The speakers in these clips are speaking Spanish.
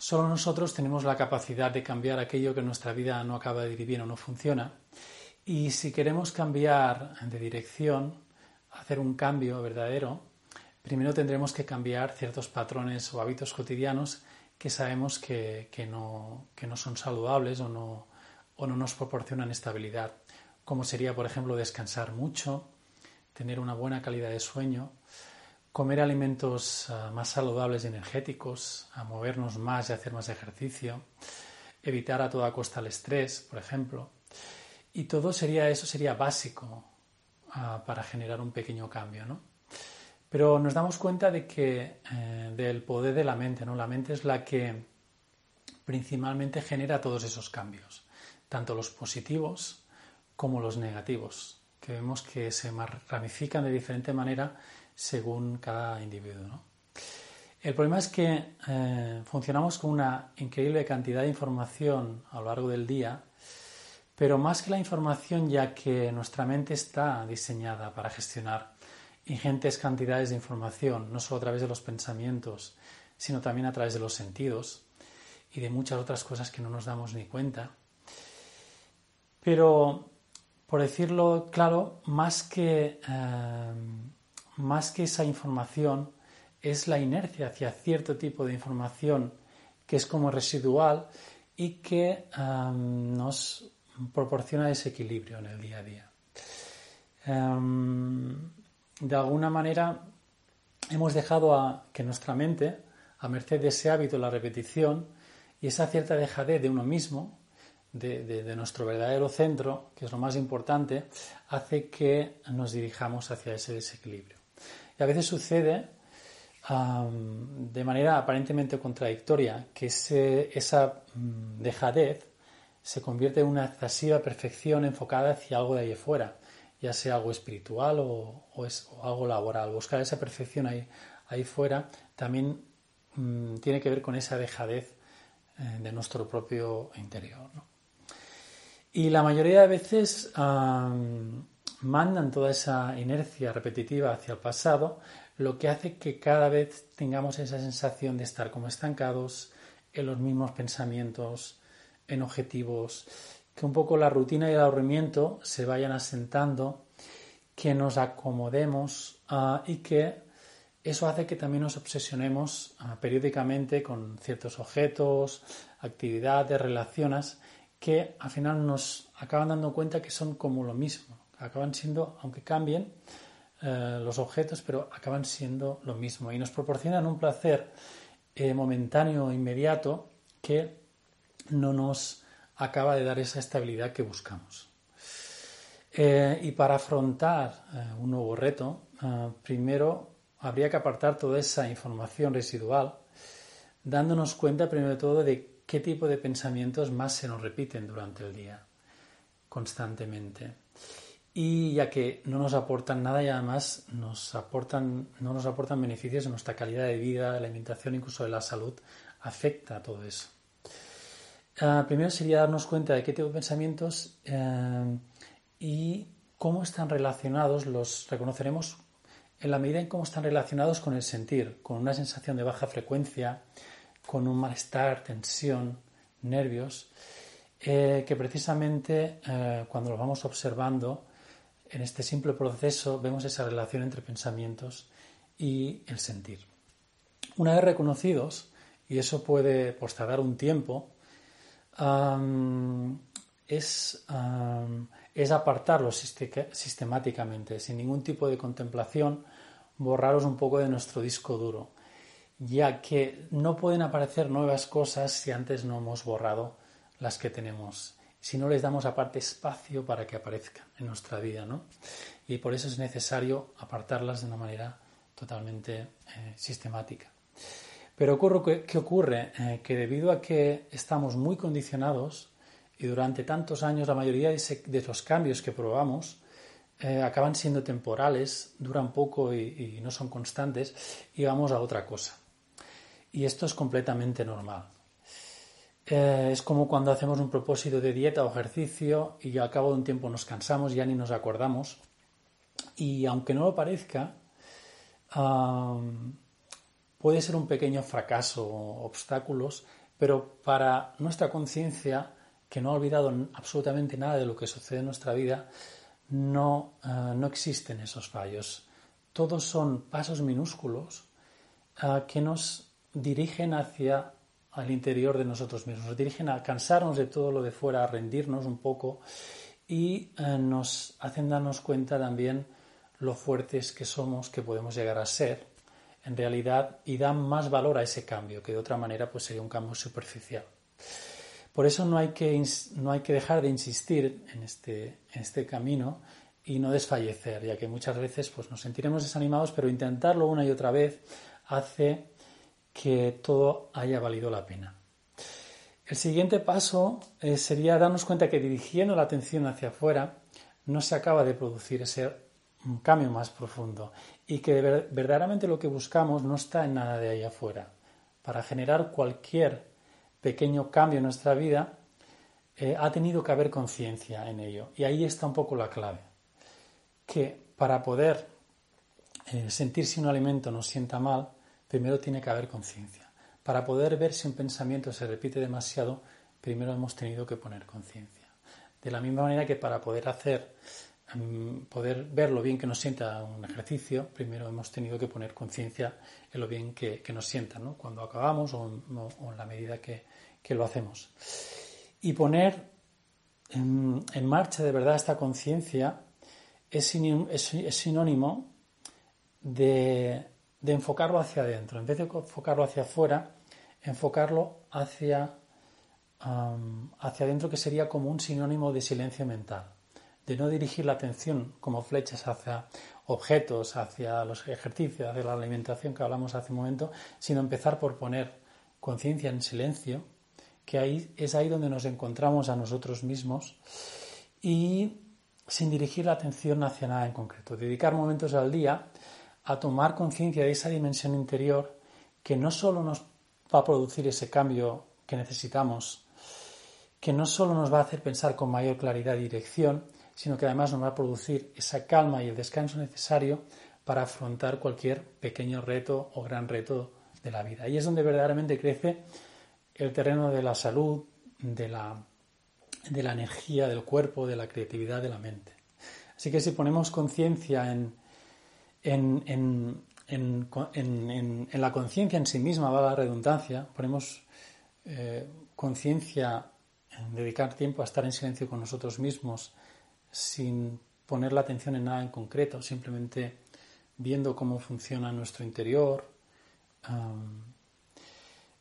Solo nosotros tenemos la capacidad de cambiar aquello que en nuestra vida no acaba de ir bien o no funciona. Y si queremos cambiar de dirección, hacer un cambio verdadero, primero tendremos que cambiar ciertos patrones o hábitos cotidianos que sabemos que, no, no, son saludables o no, o no nos proporcionan estabilidad, como sería, por ejemplo, descansar mucho, tener una buena calidad de sueño, comer alimentos ah, más saludables y energéticos, a movernos más y hacer más ejercicio, evitar a toda costa el estrés, por ejemplo. Y todo sería eso sería básico ah, para generar un pequeño cambio, ¿no? Pero nos damos cuenta de que eh, del poder de la mente, ¿no? La mente es la que principalmente genera todos esos cambios, tanto los positivos como los negativos, que vemos que se ramifican de diferente manera según cada individuo. El problema es que eh, funcionamos con una increíble cantidad de información a lo largo del día, pero más que la información, ya que nuestra mente está diseñada para gestionar ingentes cantidades de información, no solo a través de los pensamientos, sino también a través de los sentidos y de muchas otras cosas que no nos damos ni cuenta. Pero, por decirlo claro, más que eh, más que esa información, es la inercia hacia cierto tipo de información que es como residual y que nos proporciona desequilibrio en el día a día. de alguna manera hemos dejado que nuestra mente, a merced de ese hábito, la repetición y esa cierta dejadez de uno mismo, de, nuestro verdadero centro, que es lo más importante, hace que nos dirijamos hacia ese desequilibrio. Y a veces sucede de manera aparentemente contradictoria que esa mm, dejadez se convierte en una excesiva perfección enfocada hacia algo de ahí afuera, ya sea algo espiritual o, algo laboral. Buscar esa perfección ahí, ahí fuera también mm, tiene que ver con esa dejadez eh, de nuestro propio interior. Y la mayoría de veces mandan toda esa inercia repetitiva hacia el pasado, lo que hace que cada vez tengamos esa sensación de estar como estancados en los mismos pensamientos, en objetivos, que un poco la rutina y el aburrimiento se vayan asentando, que nos acomodemos ah, y que eso hace que también nos obsesionemos ah, periódicamente con ciertos objetos, actividades, relaciones, que al final nos acaban dando cuenta que son como lo mismo acaban siendo, aunque cambien eh, los objetos, pero acaban siendo lo mismo y nos proporcionan un placer eh, momentáneo, inmediato, que no nos acaba de dar esa estabilidad que buscamos. Eh, y para afrontar un nuevo reto, primero habría que apartar toda esa información residual, dándonos cuenta primero de todo de qué tipo de pensamientos más se nos repiten durante el día, constantemente y ya que no nos aportan nada y además nos aportan, no nos aportan beneficios en nuestra calidad de vida, de la alimentación, incluso de la salud, afecta a todo eso. Ah, primero sería darnos cuenta de qué tipo de pensamientos eh, y cómo están relacionados, los reconoceremos en la medida en cómo están relacionados con el sentir, con una sensación de baja frecuencia, con un malestar, tensión, nervios, eh, que precisamente eh, cuando lo vamos observando en este simple proceso vemos esa relación entre pensamientos y el sentir. Una vez reconocidos, y eso puede pues, tardar un tiempo, es, es, apartarlos sistemáticamente, sin ningún tipo de contemplación, borraros un poco de nuestro disco duro, ya que no pueden aparecer nuevas cosas si antes no hemos borrado las que tenemos si no les damos aparte espacio para que aparezcan en nuestra vida, ¿no? Y por eso es necesario apartarlas de una manera totalmente eh, sistemática. Pero ocurre, ¿qué ocurre? Eh, que debido a que estamos muy condicionados y durante tantos años la mayoría de, los cambios que probamos eh, acaban siendo temporales, duran poco y no son constantes y vamos a otra cosa. Y esto es completamente normal. Eh, es como cuando hacemos un propósito de dieta o ejercicio y al cabo de un tiempo nos cansamos, ya ni nos acordamos. Y aunque no lo parezca, puede ser un pequeño fracaso o obstáculos Pero para nuestra conciencia, que no ha olvidado absolutamente nada de lo que sucede en nuestra vida, no, eh, no existen esos fallos. Todos son pasos minúsculos eh, que nos dirigen hacia el interior de nosotros mismos, nos dirigen a cansarnos de todo lo de fuera, a rendirnos un poco y eh, nos hacen darnos cuenta también lo fuertes que somos, que podemos llegar a ser en realidad y dan más valor a ese cambio, que de otra manera pues sería un cambio superficial. Por eso no hay que, no hay que dejar de insistir en este, en este camino y no desfallecer, ya que muchas veces pues, nos sentiremos desanimados, pero intentarlo una y otra vez hace que todo haya valido la pena. El siguiente paso eh, sería darnos cuenta que dirigiendo la atención hacia afuera no se acaba de producir ese cambio más profundo y que verdaderamente lo que buscamos no está en nada de ahí afuera. Para generar cualquier pequeño cambio en nuestra vida, eh, ha tenido que haber conciencia en ello. Y ahí está un poco la clave. Que para poder eh, sentir si un alimento nos sienta mal, primero tiene que haber conciencia. Para poder ver si un pensamiento se repite demasiado, primero hemos tenido que poner conciencia. De la misma manera que para poder hacer, em, poder ver lo bien que nos sienta un ejercicio, primero hemos tenido que poner conciencia en lo bien que, nos sienta, ¿no? cuando acabamos o en, la medida que, lo hacemos. Y poner en, marcha de verdad esta conciencia es, sinónimo de, de enfocarlo hacia adentro. En vez de enfocarlo hacia afuera, enfocarlo hacia, hacia adentro, que sería como un sinónimo de silencio mental. De no dirigir la atención como flechas hacia objetos, hacia los ejercicios, hacia la alimentación que hablamos hace un momento, sino empezar por poner conciencia en silencio, que ahí es ahí donde nos encontramos a nosotros mismos y sin dirigir la atención hacia nada en concreto. Dedicar momentos al día a tomar conciencia de esa dimensión interior que no solo nos va a producir ese cambio que necesitamos, que no solo nos va a hacer pensar con mayor claridad y dirección, sino que además nos va a producir esa calma y el descanso necesario para afrontar cualquier pequeño reto o gran reto de la vida. Y es donde verdaderamente crece el terreno de la salud, de la, de la energía del cuerpo, de la creatividad de la mente. Así que si ponemos conciencia en, en, la conciencia en sí misma, va la redundancia, ponemos eh, conciencia en dedicar tiempo a estar en silencio con nosotros mismos sin poner la atención en nada en concreto, simplemente viendo cómo funciona nuestro interior.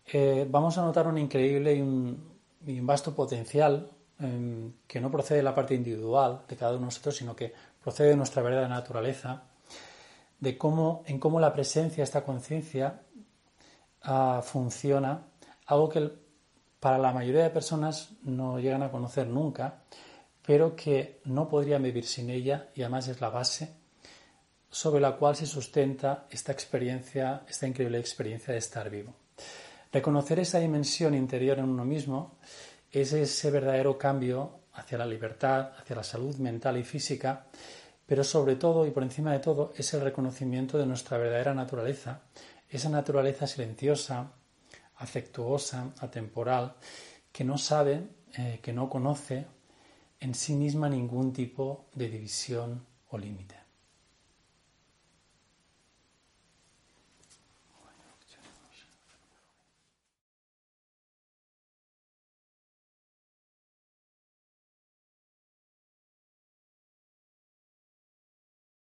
Eh, vamos a notar un increíble y un, vasto potencial em, que no procede de la parte individual de cada uno de nosotros, sino que procede de nuestra verdadera naturaleza de cómo, en cómo la presencia, esta conciencia, ah, funciona, algo que para la mayoría de personas no llegan a conocer nunca, pero que no podrían vivir sin ella y además es la base sobre la cual se sustenta esta experiencia, esta increíble experiencia de estar vivo. Reconocer esa dimensión interior en uno mismo es ese verdadero cambio hacia la libertad, hacia la salud mental y física pero sobre todo y por encima de todo es el reconocimiento de nuestra verdadera naturaleza, esa naturaleza silenciosa, afectuosa, atemporal, que no sabe, eh, que no conoce en sí misma ningún tipo de división o límite.